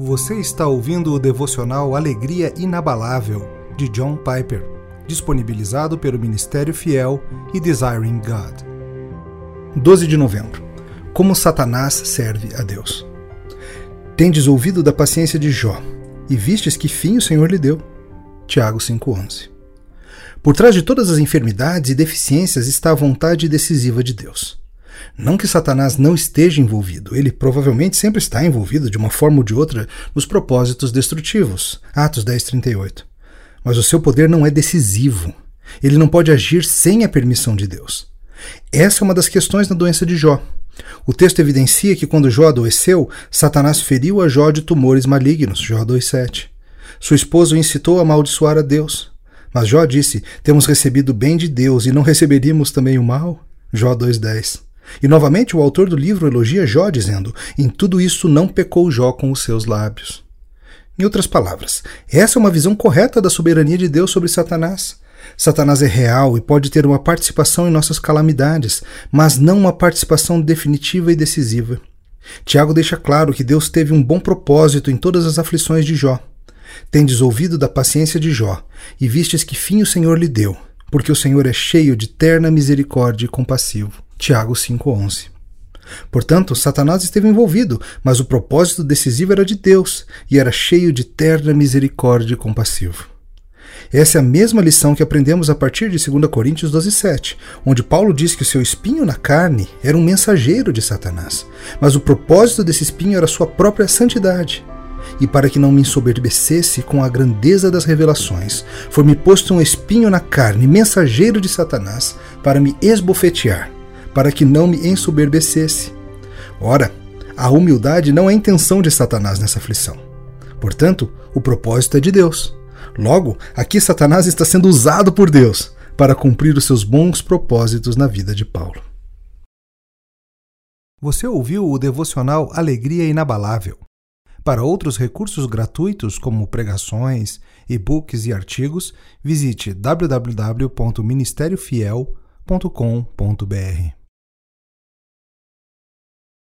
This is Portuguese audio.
Você está ouvindo o devocional Alegria Inabalável, de John Piper, disponibilizado pelo Ministério Fiel e Desiring God. 12 de novembro. Como Satanás serve a Deus. Tendes ouvido da paciência de Jó, e vistes que fim o Senhor lhe deu. Tiago 5,11. Por trás de todas as enfermidades e deficiências está a vontade decisiva de Deus. Não que Satanás não esteja envolvido, ele provavelmente sempre está envolvido de uma forma ou de outra nos propósitos destrutivos. Atos 10:38. Mas o seu poder não é decisivo. Ele não pode agir sem a permissão de Deus. Essa é uma das questões da doença de Jó. O texto evidencia que quando Jó adoeceu, Satanás feriu a Jó de tumores malignos, Jó 2:7. Sua esposa o incitou a amaldiçoar a Deus. Mas Jó disse: Temos recebido o bem de Deus e não receberíamos também o mal? Jó 2:10. E novamente o autor do livro elogia Jó, dizendo: Em tudo isso não pecou Jó com os seus lábios. Em outras palavras, essa é uma visão correta da soberania de Deus sobre Satanás. Satanás é real e pode ter uma participação em nossas calamidades, mas não uma participação definitiva e decisiva. Tiago deixa claro que Deus teve um bom propósito em todas as aflições de Jó. Tendes ouvido da paciência de Jó, e vistes que fim o Senhor lhe deu, porque o Senhor é cheio de terna misericórdia e compassivo. Tiago 5:11. Portanto, Satanás esteve envolvido, mas o propósito decisivo era de Deus e era cheio de terna misericórdia e compassivo. Essa é a mesma lição que aprendemos a partir de 2 Coríntios 12,7, onde Paulo diz que o seu espinho na carne era um mensageiro de Satanás, mas o propósito desse espinho era sua própria santidade. E para que não me ensoberbecesse com a grandeza das revelações, foi-me posto um espinho na carne, mensageiro de Satanás, para me esbofetear para que não me ensoberbecesse. Ora, a humildade não é intenção de Satanás nessa aflição. Portanto, o propósito é de Deus. Logo, aqui Satanás está sendo usado por Deus para cumprir os seus bons propósitos na vida de Paulo. Você ouviu o devocional Alegria Inabalável. Para outros recursos gratuitos, como pregações, e-books e artigos, visite www.ministériofiel.com.br.